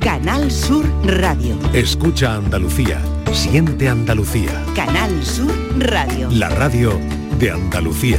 Canal Sur Radio. Escucha Andalucía. Siente Andalucía. Canal Sur Radio. La radio de Andalucía.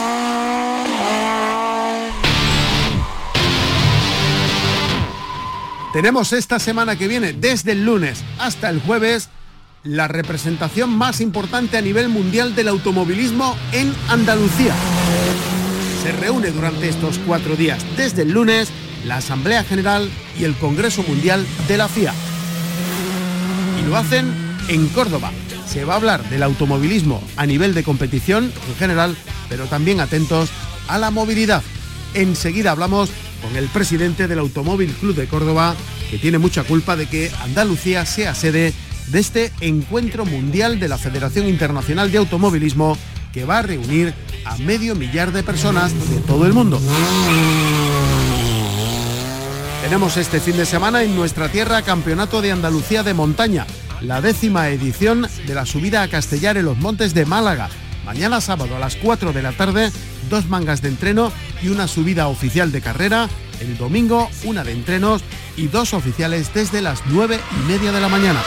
Tenemos esta semana que viene, desde el lunes hasta el jueves, la representación más importante a nivel mundial del automovilismo en Andalucía. Se reúne durante estos cuatro días, desde el lunes, la Asamblea General y el Congreso Mundial de la FIA. Y lo hacen en Córdoba. Se va a hablar del automovilismo a nivel de competición en general, pero también atentos a la movilidad. Enseguida hablamos con el presidente del Automóvil Club de Córdoba, que tiene mucha culpa de que Andalucía sea sede de este encuentro mundial de la Federación Internacional de Automovilismo que va a reunir a medio millar de personas de todo el mundo. Tenemos este fin de semana en nuestra tierra Campeonato de Andalucía de Montaña, la décima edición de la subida a Castellar en los Montes de Málaga. Mañana sábado a las 4 de la tarde, dos mangas de entreno y una subida oficial de carrera. El domingo, una de entrenos y dos oficiales desde las 9 y media de la mañana.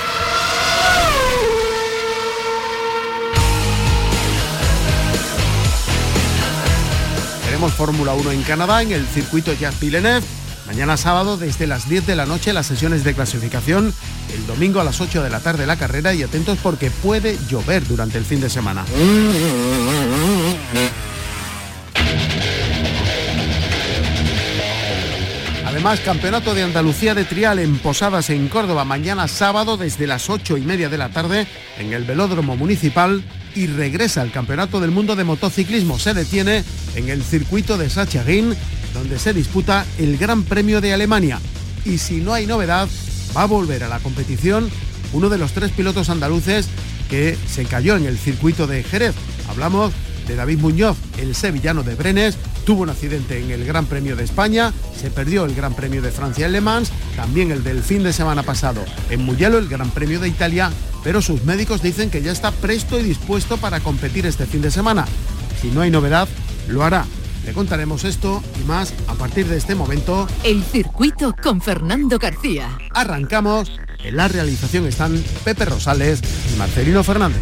Tenemos Fórmula 1 en Canadá, en el circuito Jacques Villeneuve. Mañana sábado desde las 10 de la noche las sesiones de clasificación, el domingo a las 8 de la tarde la carrera. Y atentos porque puede llover durante el fin de semana. Además, Campeonato de Andalucía de Trial en Posadas en Córdoba. Mañana sábado desde las 8 y media de la tarde en el Velódromo Municipal y regresa al Campeonato del Mundo de Motociclismo. Se detiene en el circuito de Sachsenring donde se disputa el Gran Premio de Alemania. Y si no hay novedad, va a volver a la competición uno de los tres pilotos andaluces que se cayó en el circuito de Jerez. Hablamos de David Muñoz, el sevillano de Brenes, tuvo un accidente en el Gran Premio de España, se perdió el Gran Premio de Francia en Le Mans, también el del fin de semana pasado en Mugello, el Gran Premio de Italia, pero sus médicos dicen que ya está presto y dispuesto para competir este fin de semana. Si no hay novedad, lo hará. Le contaremos esto y más a partir de este momento. El circuito con Fernando García. Arrancamos. En la realización están Pepe Rosales y Marcelino Fernández.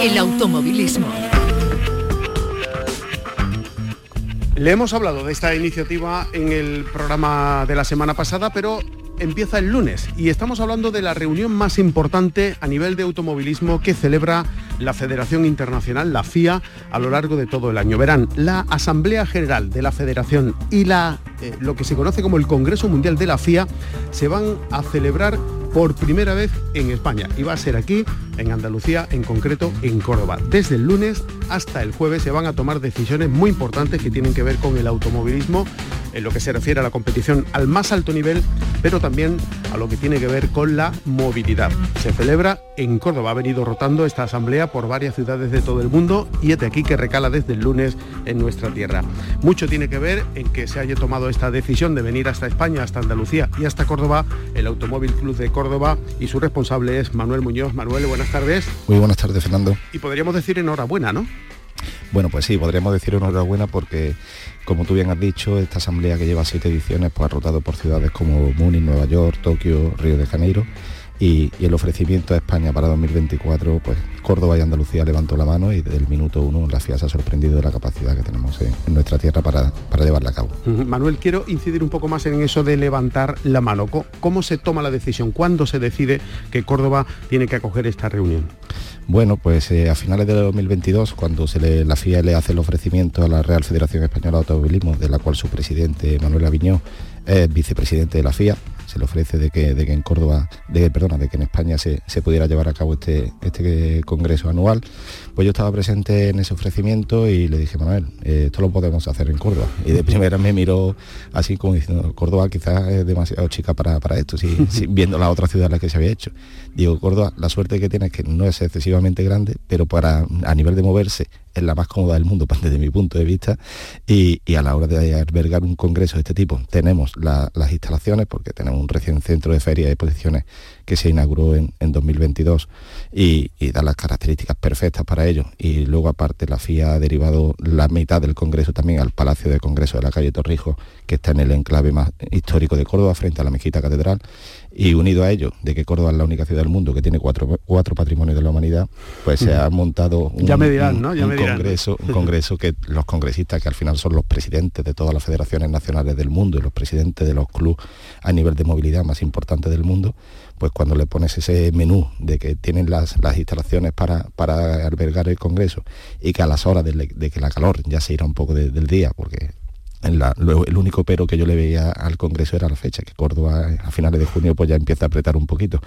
El automovilismo. Le hemos hablado de esta iniciativa en el programa de la semana pasada, pero empieza el lunes y estamos hablando de la reunión más importante a nivel de automovilismo que celebra la Federación Internacional, la FIA, a lo largo de todo el año. Verán, la Asamblea General de la Federación y la, eh, lo que se conoce como el Congreso Mundial de la FIA se van a celebrar por primera vez en España y va a ser aquí, en Andalucía, en concreto en Córdoba. Desde el lunes hasta el jueves se van a tomar decisiones muy importantes que tienen que ver con el automovilismo en lo que se refiere a la competición al más alto nivel, pero también a lo que tiene que ver con la movilidad. Se celebra en Córdoba, ha venido rotando esta asamblea por varias ciudades de todo el mundo y es de aquí que recala desde el lunes en nuestra tierra. Mucho tiene que ver en que se haya tomado esta decisión de venir hasta España, hasta Andalucía y hasta Córdoba, el Automóvil Club de Córdoba y su responsable es Manuel Muñoz. Manuel, buenas tardes. Muy buenas tardes, Fernando. Y podríamos decir enhorabuena, ¿no? Bueno, pues sí, podríamos decir enhorabuena porque, como tú bien has dicho, esta asamblea que lleva siete ediciones pues, ha rotado por ciudades como Múnich, Nueva York, Tokio, Río de Janeiro y, el ofrecimiento a España para 2024, pues Córdoba y Andalucía levantó la mano y desde el minuto uno la FIA se ha sorprendido de la capacidad que tenemos en, nuestra tierra para, para, llevarla a cabo. Manuel, quiero incidir un poco más en eso de levantar la mano. ¿Cómo se toma la decisión? ¿Cuándo se decide que Córdoba tiene que acoger esta reunión? Bueno, pues eh, a finales de 2022, cuando se le, la FIA le hace el ofrecimiento a la Real Federación Española de Automovilismo, de la cual su presidente Manuel Aviñó es vicepresidente de la FIA, se le ofrece de que, de que en Córdoba, de, perdona, de que en España se, pudiera llevar a cabo este, este congreso anual, pues yo estaba presente en ese ofrecimiento y le dije, Manuel, eh, esto lo podemos hacer en Córdoba. Y de primera me miró así como diciendo, Córdoba quizás es demasiado chica para, esto, si, viendo la otra ciudad en la que se había hecho. Digo, Córdoba, la suerte que tiene es que no es excesivamente grande, pero para a nivel de moverse es la más cómoda del mundo desde mi punto de vista y, a la hora de albergar un congreso de este tipo tenemos las instalaciones porque tenemos un recién centro de feria y exposiciones que se inauguró en, 2022 y, da las características perfectas para ello. Y luego aparte la FIA ha derivado la mitad del congreso también al Palacio de Congreso de la calle Torrijos que está en el enclave más histórico de Córdoba frente a la mezquita catedral. Y unido a ello de que Córdoba es la única ciudad del mundo que tiene cuatro, cuatro patrimonios de la humanidad, pues se ha montado un, ya me dirán, ¿no? ya me congreso, un congreso que los congresistas, que al final son los presidentes de todas las federaciones nacionales del mundo y los presidentes de los clubes a nivel de movilidad más importantes del mundo, pues cuando le pones ese menú de que tienen las, instalaciones para, para, albergar el congreso y que a las horas de, que la calor ya se irá un poco del día, porque el único pero que yo le veía al Congreso era la fecha, que Córdoba a finales de junio pues ya empieza a apretar un poquito.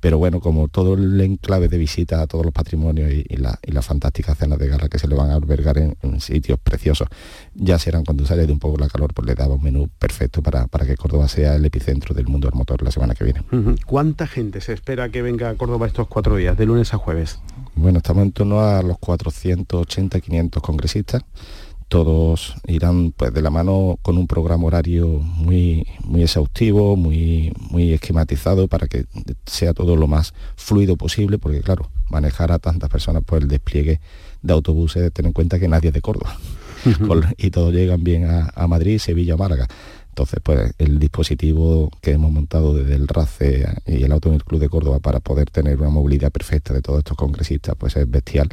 Pero bueno, como todo el enclave de visita a todos los patrimonios y, la, y las fantásticas cenas de gala que se le van a albergar en, sitios preciosos, ya serán cuando sale de un poco la calor, pues le daba un menú perfecto para, para que Córdoba sea el epicentro del mundo del motor la semana que viene. ¿Cuánta gente se espera que venga a Córdoba estos cuatro días, de lunes a jueves? Bueno, estamos en torno a los 480, 500 congresistas todos irán pues de la mano con un programa horario muy muy exhaustivo, muy muy esquematizado para que sea todo lo más fluido posible, porque claro, manejar a tantas personas por el despliegue de autobuses, ten en cuenta que nadie es de Córdoba. y todos llegan bien a, a Madrid, Sevilla, Málaga. Entonces, pues el dispositivo que hemos montado desde el RACE y el Automóvil Club de Córdoba para poder tener una movilidad perfecta de todos estos congresistas, pues es bestial,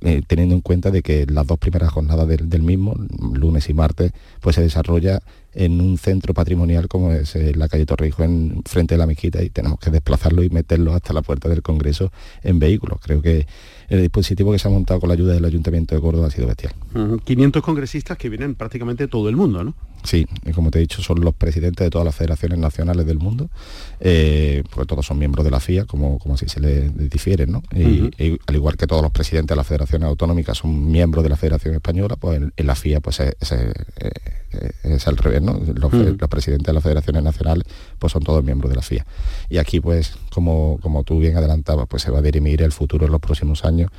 eh, teniendo en cuenta de que las dos primeras jornadas del, mismo, lunes y martes, pues se desarrolla en un centro patrimonial como es eh, la calle Torrijos, en frente de la mezquita, y tenemos que desplazarlo y meterlo hasta la puerta del Congreso en vehículos. Creo que el dispositivo que se ha montado con la ayuda del Ayuntamiento de Córdoba ha sido bestial. 500 congresistas que vienen prácticamente todo el mundo, ¿no? Sí, y como te he dicho, son los presidentes de todas las federaciones nacionales del mundo, eh, porque todos son miembros de la FIA, como, como si se les difieren, ¿no? Y, al igual que todos los presidentes de las federaciones autonómicas son miembros de la Federación Española, pues en, la FIA pues es, es, al revés, ¿no? Los, los, presidentes de las federaciones nacionales pues son todos miembros de la FIA. Y aquí pues, como, como tú bien adelantabas, pues se va a dirimir el futuro en los próximos años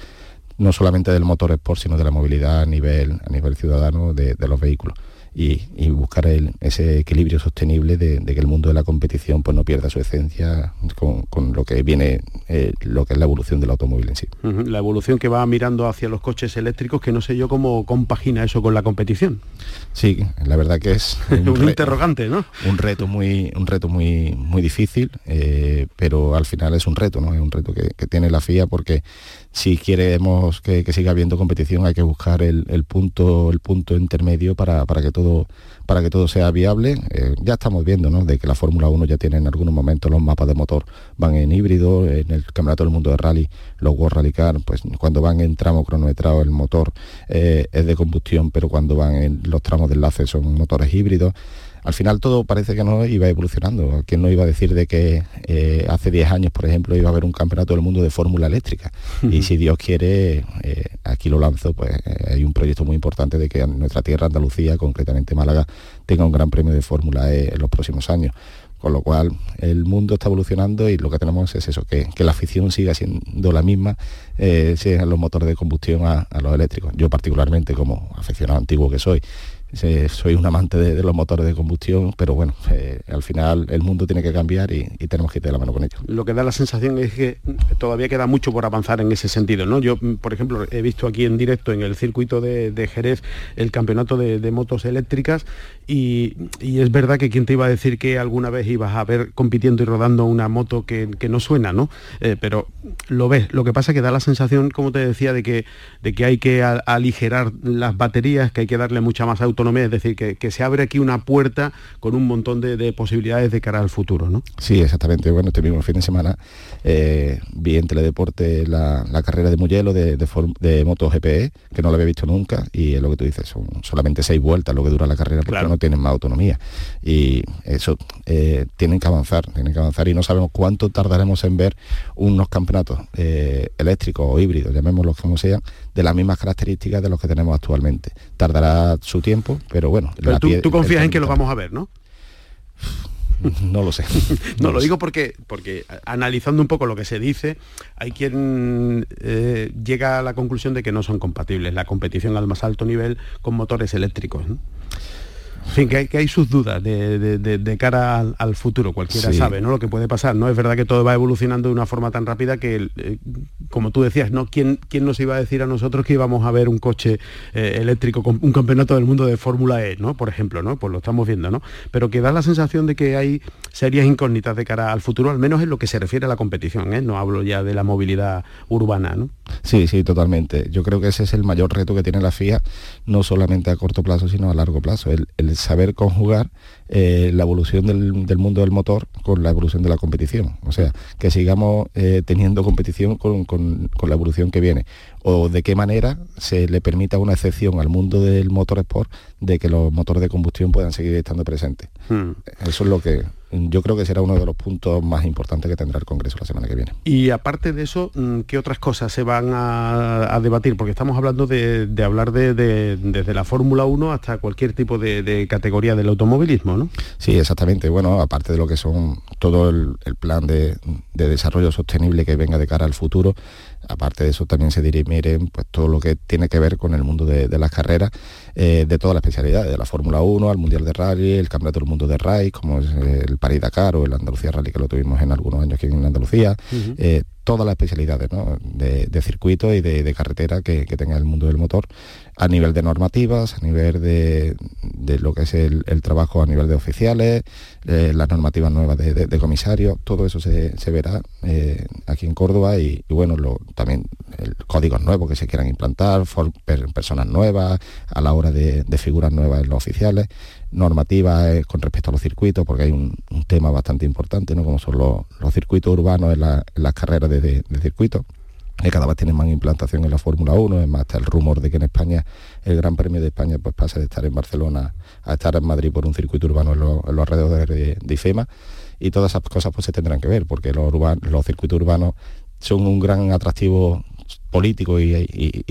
no solamente del motor sport, sino de la movilidad a nivel, a nivel ciudadano de los vehículos y, buscar ese equilibrio sostenible de, que el mundo de la competición pues no pierda su esencia con, lo que viene, eh, lo que es la evolución del automóvil en sí. La evolución que va mirando hacia los coches eléctricos, que no sé yo cómo compagina eso con la competición. Sí, la verdad que es un, interrogante, ¿no? Un reto muy, un reto muy, muy difícil, eh, pero al final es un reto, ¿no? Es un reto que, que tiene la FIA porque si queremos que, siga habiendo competición hay que buscar el, punto el punto intermedio para, que todo para que todo sea viable eh, ya estamos viendo ¿no? de que la Fórmula 1 ya tiene en algunos momentos los mapas de motor van en híbrido en el campeonato del mundo de rally los World Rally Car pues cuando van en tramo cronometrado el motor eh, es de combustión pero cuando van en los tramos de enlace son motores híbridos al final todo parece que no iba evolucionando. ¿Quién no iba a decir de que eh, hace 10 años, por ejemplo, iba a haber un campeonato del mundo de fórmula eléctrica? Y si Dios quiere, eh, aquí lo lanzo, pues eh, hay un proyecto muy importante de que en nuestra tierra, Andalucía, concretamente Málaga, tenga un gran premio de fórmula E en los próximos años con lo cual el mundo está evolucionando y lo que tenemos es eso, que, la afición siga siendo la misma, sean los motores de combustión a, los eléctricos. Yo particularmente, como aficionado antiguo que soy, soy un amante de, los motores de combustión, pero bueno, eh, al final el mundo tiene que cambiar y, tenemos que ir de la mano con ello. Lo que da la sensación es que todavía queda mucho por avanzar en ese sentido, ¿no? Yo, por ejemplo, he visto aquí en directo en el circuito de, Jerez el campeonato de, motos eléctricas y, es verdad que quien te iba a decir que alguna vez ibas a ver compitiendo y rodando una moto que, no suena, ¿no? Eh, pero lo ves. Lo que pasa es que da la sensación, como te decía, de que, de que hay que aligerar las baterías, que hay que darle mucha más autonomía autonomía, es decir, que, se abre aquí una puerta con un montón de, posibilidades de cara al futuro, ¿no? Sí, exactamente. Bueno, este mismo fin de semana eh, vi en Teledeporte la, carrera de Mugello de, de, moto GPE, que no la había visto nunca, y es lo que tú dices, son solamente seis vueltas lo que dura la carrera porque no tienen más autonomía. Y eso eh, tienen que avanzar, tienen que avanzar y no sabemos cuánto tardaremos en ver unos campeonatos eh, eléctricos o híbridos, llamémoslos como sean, de las mismas características de los que tenemos actualmente. Tardará su tiempo, pero bueno. Pero tú, confías en que lo vamos a ver, ¿no? no lo sé. no, lo digo porque, porque analizando un poco lo que se dice, hay quien eh, llega a la conclusión de que no son compatibles la competición al más alto nivel con motores eléctricos. En fin, que hay, sus dudas de, cara al, futuro, cualquiera sabe ¿no? lo que puede pasar. No es verdad que todo va evolucionando de una forma tan rápida que, eh, como tú decías, ¿no? ¿Quién, ¿quién, nos iba a decir a nosotros que íbamos a ver un coche eh, eléctrico con un campeonato del mundo de Fórmula E, ¿no? por ejemplo? ¿no? Pues lo estamos viendo, ¿no? Pero que da la sensación de que hay serias incógnitas de cara al futuro, al menos en lo que se refiere a la competición. ¿eh? No hablo ya de la movilidad urbana. ¿no? Sí, sí, totalmente. Yo creo que ese es el mayor reto que tiene la FIA, no solamente a corto plazo, sino a largo plazo. el saber conjugar eh, la evolución del, mundo del motor con la evolución de la competición. O sea, que sigamos eh, teniendo competición con, la evolución que viene. O de qué manera se le permita una excepción al mundo del motor sport de que los motores de combustión puedan seguir estando presentes. Hmm. Eso es lo que yo creo que será uno de los puntos más importantes que tendrá el Congreso la semana que viene. Y aparte de eso, mm, ¿qué otras cosas se van a, debatir? Porque estamos hablando de, hablar de, desde la Fórmula 1 hasta cualquier tipo de, categoría del automovilismo, ¿no? Sí, exactamente. Bueno, aparte de lo que son todo el, plan de, desarrollo sostenible que venga de cara al futuro, aparte de eso también se dirimen pues, todo lo que tiene que ver con el mundo de, las carreras, eh, de todas las especialidades, de la Fórmula 1 al Mundial de Rally, el Campeonato del Mundo de Rally, como es el París Dakar o el Andalucía Rally que lo tuvimos en algunos años aquí en Andalucía, todas las especialidades de, circuito y de, carretera que, tenga el mundo del motor a nivel de normativas, a nivel de, lo que es el, trabajo a nivel de oficiales, eh, las normativas nuevas de, comisarios, todo eso se, verá eh, aquí en Córdoba y, bueno, también códigos nuevos que se quieran implantar, personas nuevas a la hora de, figuras nuevas en los oficiales normativa con respecto a los circuitos, porque hay un, tema bastante importante, ¿no? como son los, circuitos urbanos en, las carreras de, de, circuitos que cada vez tienen más implantación en la Fórmula 1, es más, está el rumor de que en España el Gran Premio de España pues pasa de estar en Barcelona a estar en Madrid por un circuito urbano en, los alrededores de, de, IFEMA y todas esas cosas pues se tendrán que ver porque los, los circuitos urbanos son un gran atractivo político y,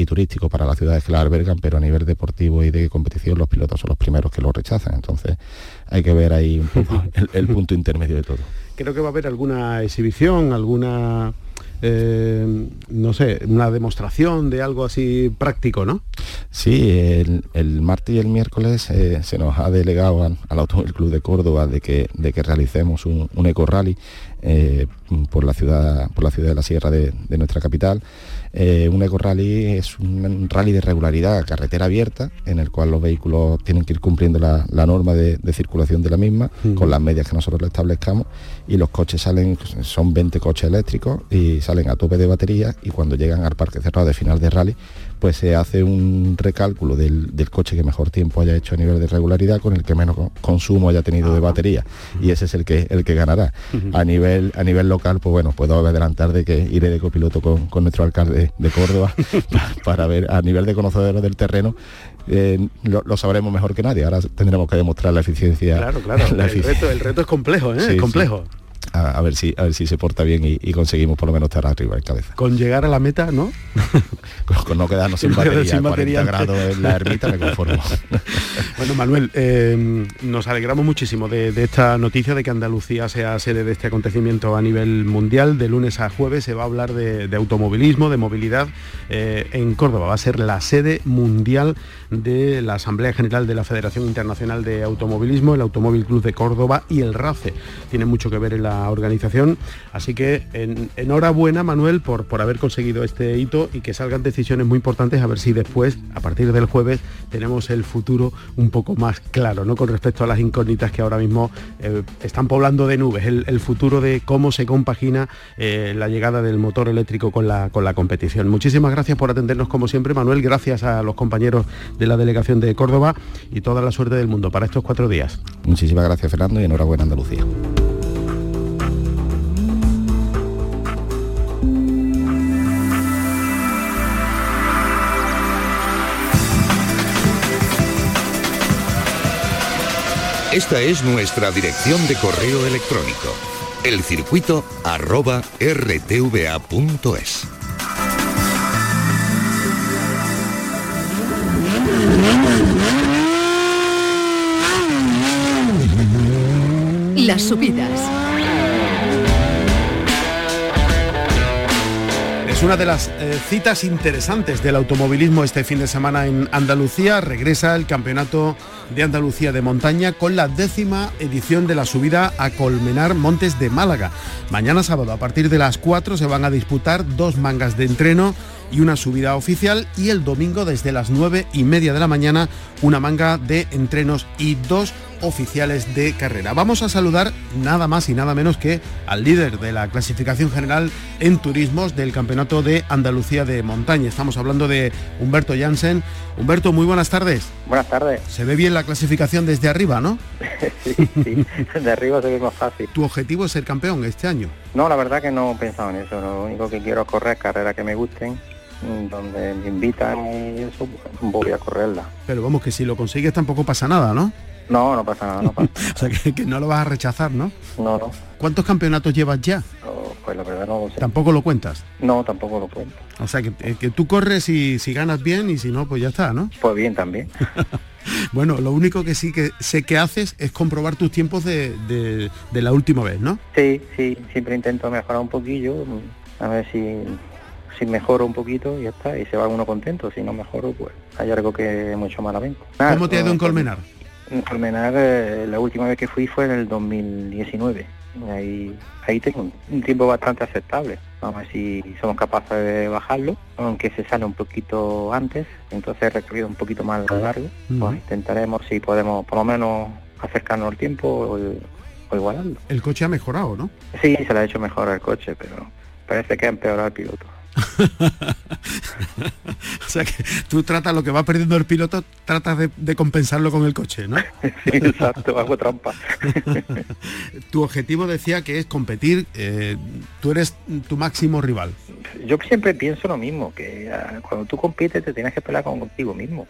turístico para las ciudades que la albergan, pero a nivel deportivo y de competición los pilotos son los primeros que lo rechazan. Entonces hay que ver ahí un poco el, punto intermedio de todo. Creo que va a haber alguna exhibición, alguna... Eh, no sé, una demostración de algo así práctico, ¿no? Sí, el, martes y el miércoles eh, se nos ha delegado al, Automóvil Club de Córdoba de que, de que realicemos un, eco rally eh, por, la ciudad, por la ciudad de la Sierra de nuestra capital eh, un eco rally es un rally de regularidad, carretera abierta, en el cual los vehículos tienen que ir cumpliendo la, norma de, circulación de la misma, con las medias que nosotros le establezcamos, y los coches salen, son 20 coches eléctricos y salen a tope de batería y cuando llegan al parque cerrado de final de rally, pues se hace un recálculo del, coche que mejor tiempo haya hecho a nivel de regularidad con el que menos consumo haya tenido de batería. Y ese es el que el que ganará. A nivel a nivel local pues bueno puedo adelantar de que iré de copiloto con, nuestro alcalde de Córdoba para, ver a nivel de conocedores del terreno eh, lo, sabremos mejor que nadie. Ahora tendremos que demostrar la eficiencia claro claro. el, Reto, es complejo ¿eh? es complejo a, ver si a ver si se porta bien y, conseguimos por lo menos estar arriba en cabeza. Con llegar a la meta, ¿no? con, no quedarnos sin batería, sin 40 grados en la ermita me conformo. bueno, Manuel, eh, nos alegramos muchísimo de, esta noticia de que Andalucía sea sede de este acontecimiento a nivel mundial. De lunes a jueves se va a hablar de, automovilismo, de movilidad eh, en Córdoba. Va a ser la sede mundial de la Asamblea General de la Federación Internacional de Automovilismo, el Automóvil Club de Córdoba y el RACE. Tiene mucho que ver en la organización. Así que enhorabuena Manuel por, por haber conseguido este hito y que salgan decisiones muy importantes a ver si después, a partir del jueves, tenemos el futuro un poco más claro, ¿no? Con respecto a las incógnitas que ahora mismo eh, están poblando de nubes, el, futuro de cómo se compagina eh, la llegada del motor eléctrico con la, con la competición. Muchísimas gracias por atendernos como siempre, Manuel. Gracias a los compañeros de la delegación de Córdoba y toda la suerte del mundo para estos cuatro días. Muchísimas gracias, Fernando, y enhorabuena Andalucía. Esta es nuestra dirección de correo electrónico, elcircuito arroba rtva.es. Las subidas. Una de las eh, citas interesantes del automovilismo este fin de semana en Andalucía. Regresa el Campeonato de Andalucía de Montaña con la décima edición de la subida a Colmenar Montes de Málaga. Mañana sábado a partir de las 4 se van a disputar dos mangas de entreno y una subida oficial y el domingo desde las 9 y media de la mañana una manga de entrenos y dos oficiales de carrera. Vamos a saludar nada más y nada menos que al líder de la clasificación general en turismos del Campeonato de Andalucía de Montaña. Estamos hablando de Humberto Jansen. Humberto, muy buenas tardes. Buenas tardes. Se ve bien la clasificación desde arriba, ¿no? sí, sí, desde arriba se ve más fácil. ¿Tu objetivo es ser campeón este año? No, la verdad que no he pensado en eso. Lo único que quiero es correr carreras que me gusten donde me invitan y eso, voy a correrla. Pero vamos, que si lo consigues tampoco pasa nada, ¿no? No, no pasa nada, no pasa. o sea, que, no lo vas a rechazar, ¿no? No, no. ¿Cuántos campeonatos llevas ya? pues la verdad no lo sé. ¿Tampoco lo cuentas? No, tampoco lo cuento. O sea, que, eh, que tú corres y si ganas bien y si no, pues ya está, ¿no? Pues bien también. bueno, lo único que sí que sé que haces es comprobar tus tiempos de, de, de la última vez, ¿no? Sí, sí, siempre intento mejorar un poquillo, a ver si si mejoro un poquito y ya está, y se va uno contento, si no mejoro, pues hay algo que mucho malamente. Nada, ¿Cómo te ha ido en Colmenar? En Colmenar eh, la última vez que fui fue en el 2019. Ahí, ahí tengo un tiempo bastante aceptable. Vamos a ver si somos capaces de bajarlo, aunque se sale un poquito antes, entonces el recorrido un poquito más largo. Pues intentaremos si podemos por lo menos acercarnos al tiempo o, o, igualarlo. El coche ha mejorado, ¿no? Sí, se le ha hecho mejor el coche, pero parece que ha empeorado el piloto. o sea que tú tratas lo que va perdiendo el piloto, tratas de, compensarlo con el coche, ¿no? exacto, hago trampa. tu objetivo decía que es competir, eh, tú eres tu máximo rival. Yo siempre pienso lo mismo, que ah, cuando tú compites te tienes que pelear contigo mismo.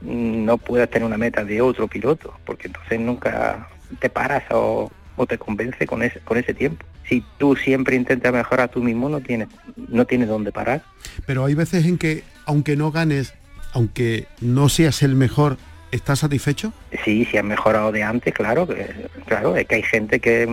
No puedes tener una meta de otro piloto, porque entonces nunca te paras o o te convence con ese, con ese tiempo. Si tú siempre intentas mejorar tú mismo, no tienes, no tienes dónde parar. Pero hay veces en que, aunque no ganes, aunque no seas el mejor, ¿estás satisfecho? Sí, si has mejorado de antes, claro, claro, es que hay gente que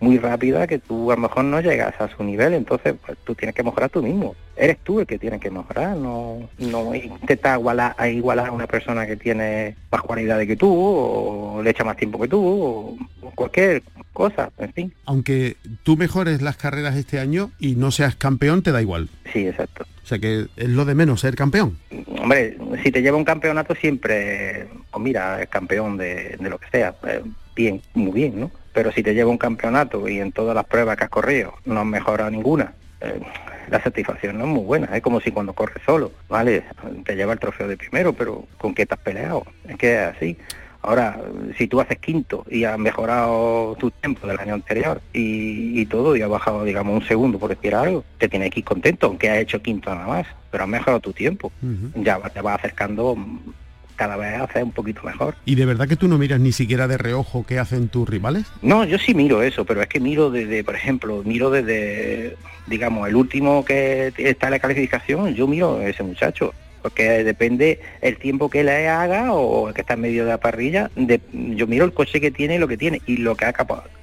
muy rápida que tú a lo mejor no llegas a su nivel, entonces pues, tú tienes que mejorar tú mismo. Eres tú el que tienes que mejorar, no, no intentar igualar a, igualar a una persona que tiene más cualidades que tú, o le echa más tiempo que tú, o, cualquier cosa, en fin. Aunque tú mejores las carreras este año y no seas campeón, te da igual. Sí, exacto. O sea que es lo de menos ser campeón. Hombre, si te lleva un campeonato siempre, pues mira, es campeón de, de lo que sea, pues bien, muy bien, ¿no? Pero si te lleva un campeonato y en todas las pruebas que has corrido no has mejorado ninguna, eh, la satisfacción no es muy buena, es como si cuando corres solo, ¿vale? Te lleva el trofeo de primero, pero ¿con qué te has peleado? Es que es así. Ahora, si tú haces quinto y has mejorado tu tiempo del año anterior y, todo, y has bajado, digamos, un segundo por decir algo, te tienes que ir contento, aunque has hecho quinto nada más, pero has mejorado tu tiempo. Ya te vas acercando cada vez hace un poquito mejor. ¿Y de verdad que tú no miras ni siquiera de reojo qué hacen tus rivales? No, yo sí miro eso, pero es que miro desde, por ejemplo, miro desde, digamos, el último que está en la calificación, yo miro a ese muchacho porque depende el tiempo que le haga o que está en medio de la parrilla, de, yo miro el coche que tiene y lo que tiene y lo que ha,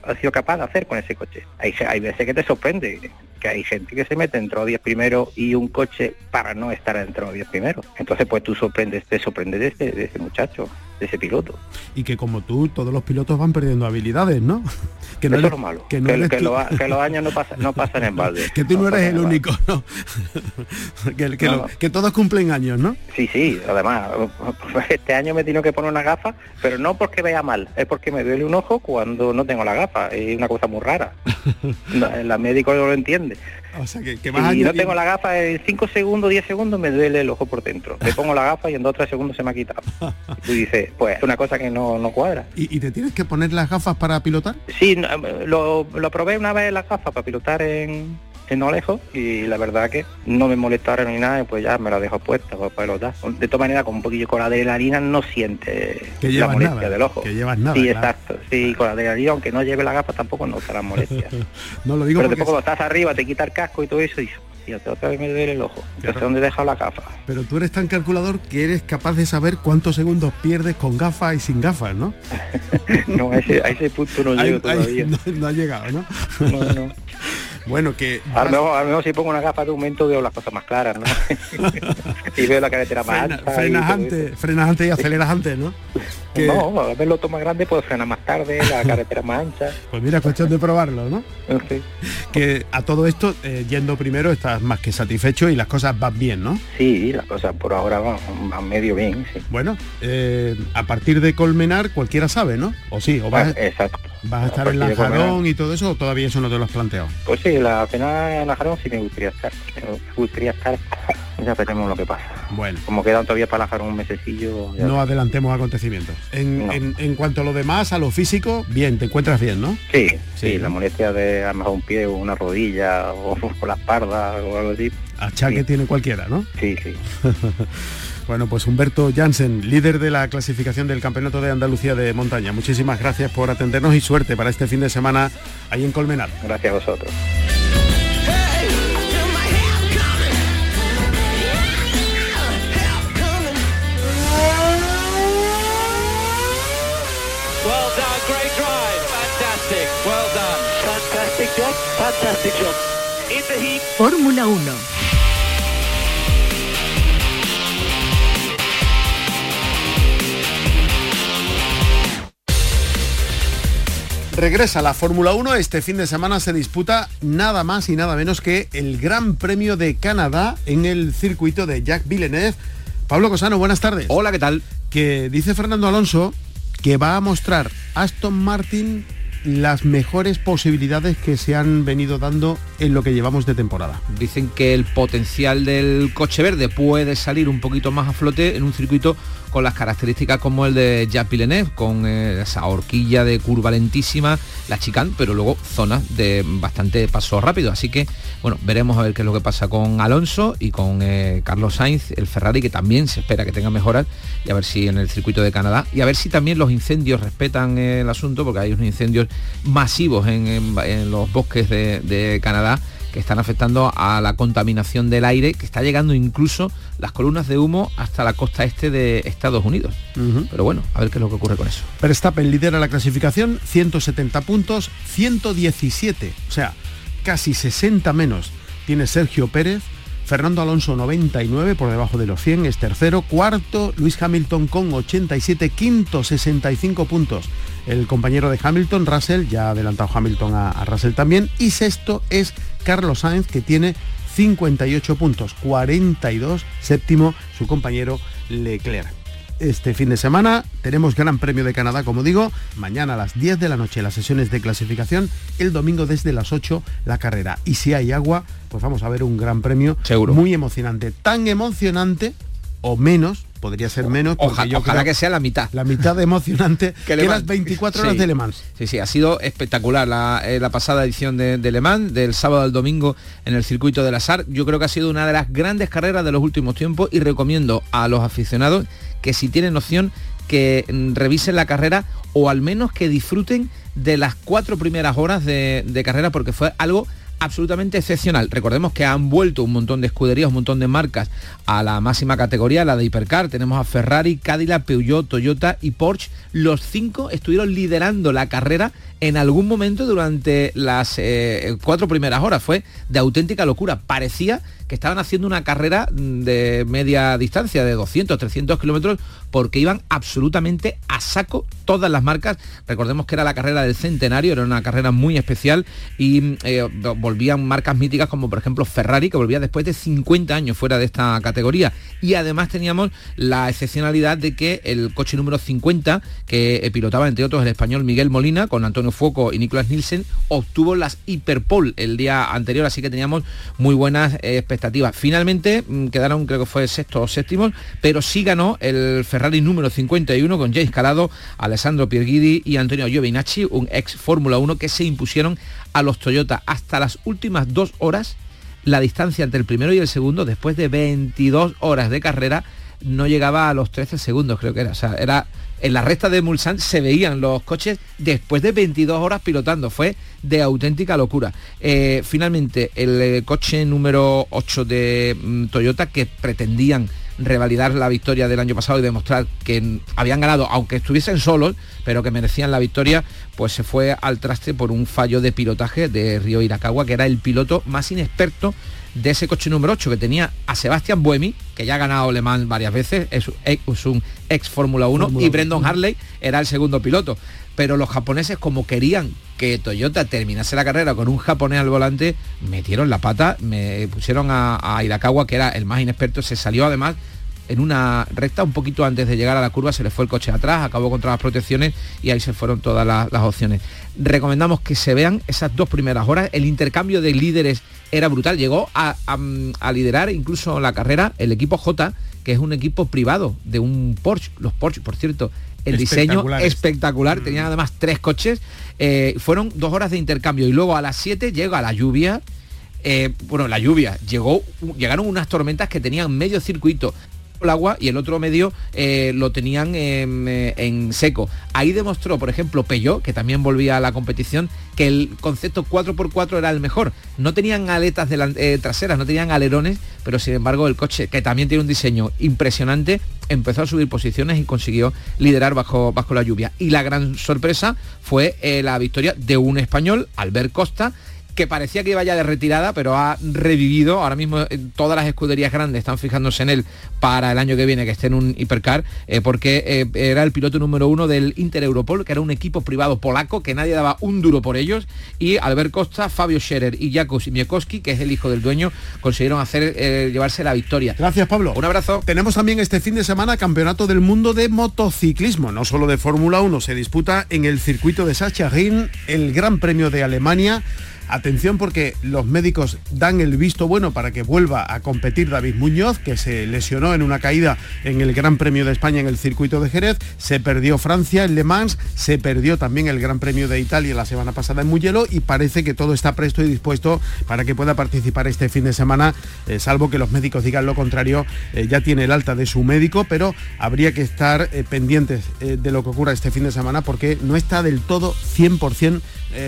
ha sido capaz de hacer con ese coche. Hay, hay veces que te sorprende, hay gente que se mete dentro de 10 primeros y un coche para no estar dentro de 10 primeros. Entonces pues tú sorprendes, te sorprendes de este, de este muchacho. De ese piloto. Y que como tú, todos los pilotos van perdiendo habilidades, ¿no? Que no Eso es lo malo. Que, los años no, pasa, no pasan en balde. que tú no, eres el único, ¿no? que, todos cumplen años, ¿no? Sí, sí. Además, este año me tengo que poner una gafa, pero no porque vea mal, es porque me duele un ojo cuando no tengo la gafa. Es una cosa muy rara. la médico no lo entiende. O sea, que, y no tengo la gafa en 5 segundos, 10 segundos me duele el ojo por dentro. Me pongo la gafa y en 2 3 segundos se me ha quitado. Y tú dices, pues es una cosa que no, no cuadra. ¿Y, te tienes que poner las gafas para pilotar? Sí, lo, lo probé una vez las gafas para pilotar en, en lejos y la verdad que no me molestaron ni nada, pues ya me la dejo puesta pues, para pelotar. De todas maneras, con un poquillo con la adrenalina no siente que la molestia del ojo. Que llevas nada. Sí, exacto. Sí, con la adrenalina, aunque no lleve la gafa tampoco no la molestia. no lo digo Pero después cuando estás arriba te quita el casco y todo eso y y otra vez me duele el ojo. Sé dónde he dejado la gafa. Pero tú eres tan calculador que eres capaz de saber cuántos segundos pierdes con gafas y sin gafas, ¿no? no, a ese, a ese punto no llego todavía. no, no, ha llegado, ¿no? no, no. Bueno, que... A lo, mejor, a lo mejor si pongo una gafa de aumento veo las cosas más claras, ¿no? y veo la carretera más Frena, Frenas antes, frenas antes y aceleras antes, ¿no? Que... No, a ver lo toma grande puedo frenar más tarde, la carretera más ancha. Pues mira, cuestión de probarlo, ¿no? Sí. Que a todo esto, eh, yendo primero, estás más que satisfecho y las cosas van bien, ¿no? Sí, las cosas por ahora van, van medio bien, sí. Bueno, eh, a partir de Colmenar cualquiera sabe, ¿no? O sí, o vas, ah, Exacto. ¿Vas a estar en la Jarón y todo eso o todavía eso no te lo has planteado? Pues sí, la pena en la Jarón sí me gustaría estar. Me gustaría estar. Ya veremos lo que pasa. Bueno. Como quedan todavía para la Jarón un mesecillo. No adelantemos acontecimientos. En, en, cuanto a lo demás, a lo físico, bien, te encuentras bien, ¿no? Sí, sí, la molestia de a lo mejor un pie o una rodilla o, por la espalda o algo así. Achaque tiene cualquiera, ¿no? Sí, sí. Bueno, pues Humberto Jansen, líder de la clasificación del Campeonato de Andalucía de Montaña. Muchísimas gracias por atendernos y suerte para este fin de semana ahí en Colmenar. Gracias a vosotros. Fórmula 1 Regresa la Fórmula 1, este fin de semana se disputa nada más y nada menos que el Gran Premio de Canadá en el circuito de Jacques Villeneuve. Pablo Cosano, buenas tardes. Hola, ¿qué tal? Que dice Fernando Alonso que va a mostrar Aston Martin las mejores posibilidades que se han venido dando en lo que llevamos de temporada. Dicen que el potencial del coche verde puede salir un poquito más a flote en un circuito con las características como el de Jacques Villeneuve, con eh, esa horquilla de curva lentísima, la chicane, pero luego zonas de bastante paso rápido. Así que, bueno, veremos a ver qué es lo que pasa con Alonso y con eh, Carlos Sainz, el Ferrari, que también se espera que tenga mejoras, y a ver si en el circuito de Canadá, y a ver si también los incendios respetan eh, el asunto, porque hay unos incendios masivos en, los bosques de Canadá que están afectando a la contaminación del aire, que está llegando incluso las columnas de humo hasta la costa este de Estados Unidos. Pero bueno, a ver qué es lo que ocurre con eso. Verstappen lidera la clasificación, 170 puntos, 117, o sea, casi 60 menos tiene Sergio Pérez, Fernando Alonso 99 por debajo de los 100 es tercero, cuarto Luis Hamilton con 87, quinto 65 puntos. El compañero de Hamilton, Russell, ya ha adelantado Hamilton a, a Russell también, y sexto es Carlos Sainz que tiene 58 puntos, 42 séptimo su compañero Leclerc este fin de semana. Tenemos Gran Premio de Canadá, como digo, mañana a las 10 de la noche las sesiones de clasificación, el domingo desde las 8 la carrera. Y si hay agua, pues vamos a ver un Gran Premio Seguro. muy emocionante. Tan emocionante o menos, podría ser menos. Ojalá que sea la mitad. La mitad de emocionante que, las 24 horas de Le Mans. Sí, sí, ha sido espectacular la, eh, pasada edición de, Le Mans, del sábado al domingo en el circuito del Azar. Yo creo que ha sido una de las grandes carreras de los últimos tiempos y recomiendo a los aficionados que si tienen opción que mm, revisen la carrera o al menos que disfruten de las cuatro primeras horas de, de carrera porque fue algo absolutamente excepcional. Recordemos que han vuelto un montón de escuderías, un montón de marcas a la máxima categoría, la de Hipercar. Tenemos a Ferrari, Cadillac, Peugeot, Toyota y Porsche. Los cinco estuvieron liderando la carrera en algún momento durante las eh, cuatro primeras horas. Fue de auténtica locura. Parecía que estaban haciendo una carrera de media distancia, de 200, 300 kilómetros, porque iban absolutamente a saco todas las marcas. Recordemos que era la carrera del centenario, era una carrera muy especial y eh, volvían marcas míticas como por ejemplo Ferrari, que volvía después de 50 años fuera de esta categoría. Y además teníamos la excepcionalidad de que el coche número 50, que pilotaba entre otros el español Miguel Molina, con Antonio Fuoco y Nicolás Nielsen, obtuvo las Hiperpol el día anterior, así que teníamos muy buenas expectativas Finalmente mm, quedaron, creo que fue sexto o séptimo, pero sí ganó el Ferrari número 51 con James Calado, Alessandro Pierguidi y Antonio Giovinacci, un ex Fórmula 1 que se impusieron a los Toyota hasta las últimas dos horas. La distancia entre el primero y el segundo, después de 22 horas de carrera, no llegaba a los 13 segundos, creo que era. O sea, era en la recta de Mulsanne se veían los coches después de 22 horas pilotando. Fue de auténtica locura. Eh, finalmente, el eh, coche número 8 de mm, Toyota que pretendían revalidar la victoria del año pasado y demostrar que habían ganado, aunque estuviesen solos, pero que merecían la victoria, pues se fue al traste por un fallo de pilotaje de Río Irakawa, que era el piloto más inexperto de ese coche número 8 que tenía a Sebastián Buemi, que ya ha ganado Le Mans varias veces, es, un ex Fórmula 1, y Brendan Harley era el segundo piloto. Pero los japoneses, como querían que Toyota terminase la carrera con un japonés al volante, metieron la pata, me pusieron a, a Irakawa, que era el más inexperto, se salió además en una recta un poquito antes de llegar a la curva se le fue el coche atrás, acabó contra las protecciones y ahí se fueron todas las, opciones. Recomendamos que se vean esas dos primeras horas. El intercambio de líderes era brutal. Llegó a, liderar incluso la carrera el equipo J, que es un equipo privado de un Porsche. Los Porsche, por cierto, el diseño espectacular. Tenían además tres coches. Eh, fueron dos horas de intercambio y luego a las 7 llega la lluvia. Eh, bueno, la lluvia, llegó, llegaron unas tormentas que tenían medio circuito el agua y el otro medio eh, lo tenían eh, en, seco. Ahí demostró, por ejemplo, Peugeot, que también volvía a la competición, que el concepto 4x4 era el mejor. No tenían aletas eh, traseras, no tenían alerones, pero sin embargo el coche, que también tiene un diseño impresionante, empezó a subir posiciones y consiguió liderar bajo, bajo la lluvia. Y la gran sorpresa fue la victoria de un español, Albert Costa, que parecía que iba ya de retirada, pero ha revivido. Ahora mismo eh, todas las escuderías grandes están fijándose en él para el año que viene, que esté en un hipercar, eh, porque eh, era el piloto número uno del Inter Europol, que era un equipo privado polaco, que nadie daba un duro por ellos. Y Albert Costa, Fabio Scherer y Jakub Miekowski, que es el hijo del dueño, consiguieron hacer llevarse la victoria. Gracias, Pablo. Un abrazo. Tenemos también este fin de semana Campeonato del Mundo de Motociclismo, no solo de Fórmula 1, se disputa en el circuito de Sachsenring el Gran Premio de Alemania Atención porque los médicos dan el visto bueno para que vuelva a competir David Muñoz, que se lesionó en una caída en el Gran Premio de España en el circuito de Jerez, se perdió Francia en Le Mans, se perdió también el Gran Premio de Italia la semana pasada en Mugello y parece que todo está presto y dispuesto para que pueda participar este fin de semana, eh, salvo que los médicos digan lo contrario, eh, ya tiene el alta de su médico, pero habría que estar eh, pendientes de lo que ocurra este fin de semana porque no está del todo 100%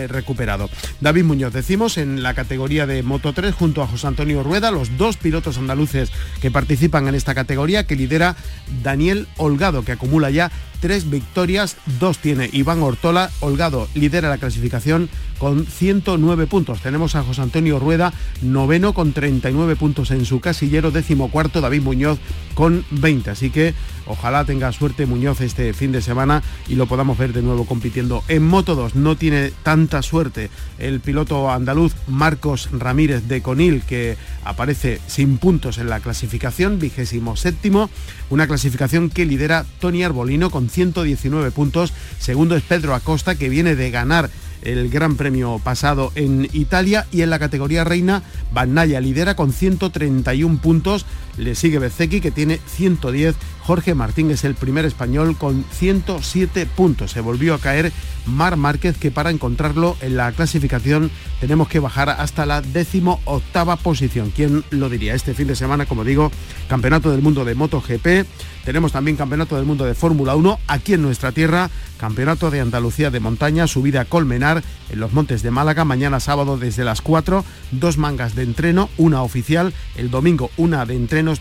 recuperado. David Muñoz decimos, en la categoría de Moto 3 junto a José Antonio Rueda, los dos pilotos andaluces que participan en esta categoría, que lidera Daniel Holgado, que acumula ya tres victorias, dos tiene Iván Ortola. Holgado lidera la clasificación con 109 puntos. Tenemos a José Antonio Rueda, noveno con 39 puntos en su casillero, décimo cuarto David Muñoz con 20. Así que ojalá tenga suerte Muñoz este fin de semana y lo podamos ver de nuevo compitiendo en Moto 2. No tiene tanta suerte el piloto andaluz Marcos Ramírez de Conil, que aparece sin puntos en la clasificación, vigésimo séptimo. Una clasificación que lidera Tony Arbolino con 119 puntos. Segundo es Pedro Acosta, que viene de ganar el Gran Premio pasado en Italia y en la categoría reina Naya lidera con 131 puntos, le sigue Bezeki que tiene 110, Jorge Martín es el primer español con 107 puntos, se volvió a caer Mar Márquez que para encontrarlo en la clasificación tenemos que bajar hasta la décimo octava posición, ¿quién lo diría? Este fin de semana, como digo, Campeonato del Mundo de MotoGP, tenemos también Campeonato del Mundo de Fórmula 1 aquí en nuestra tierra, Campeonato de Andalucía de Montaña, subida a Colmenar en los Montes de Málaga, mañana sábado desde las 4, dos mangas de entreno, una oficial, el domingo una de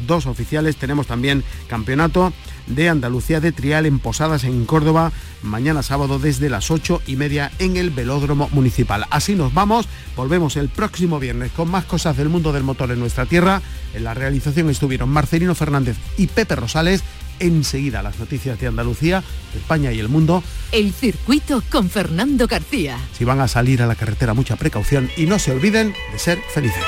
dos oficiales, tenemos también Campeonato de Andalucía de Trial en Posadas en Córdoba, mañana sábado desde las 8 y media en el Velódromo Municipal. Así nos vamos, volvemos el próximo viernes con más cosas del mundo del motor en nuestra tierra. En la realización estuvieron Marcelino Fernández y Pepe Rosales. Enseguida las noticias de Andalucía, España y el mundo. El circuito con Fernando García. Si van a salir a la carretera, mucha precaución y no se olviden de ser felices.